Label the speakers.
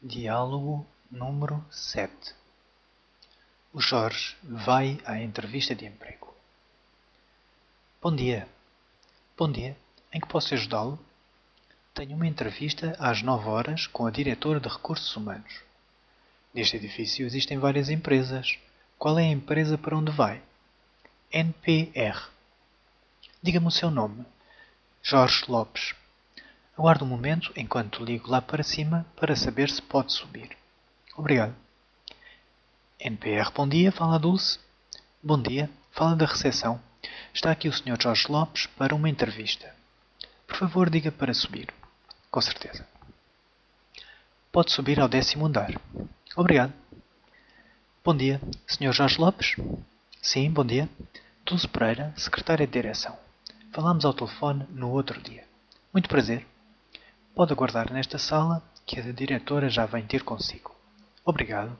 Speaker 1: Diálogo número sete O Jorge vai à entrevista de emprego. Bom dia. Bom dia. Em que posso ajudá-lo? Tenho uma entrevista às nove horas com a diretora de recursos humanos. Neste edifício existem várias empresas. Qual é a empresa para onde vai? NPR. Diga-me o seu nome. Jorge Lopes. Aguarde um momento enquanto ligo lá para cima para saber se pode subir. Obrigado. NPR, bom dia, fala Dulce. Bom dia, fala da recepção. Está aqui o Sr. Jorge Lopes para uma entrevista. Por favor, diga para subir. Com certeza. Pode subir ao décimo andar. Obrigado. Bom dia, Sr. Jorge Lopes? Sim, bom dia. Dulce Pereira, secretária de direção. Falámos ao telefone no outro dia. Muito prazer. Pode aguardar nesta sala que a diretora já vem ter consigo. Obrigado.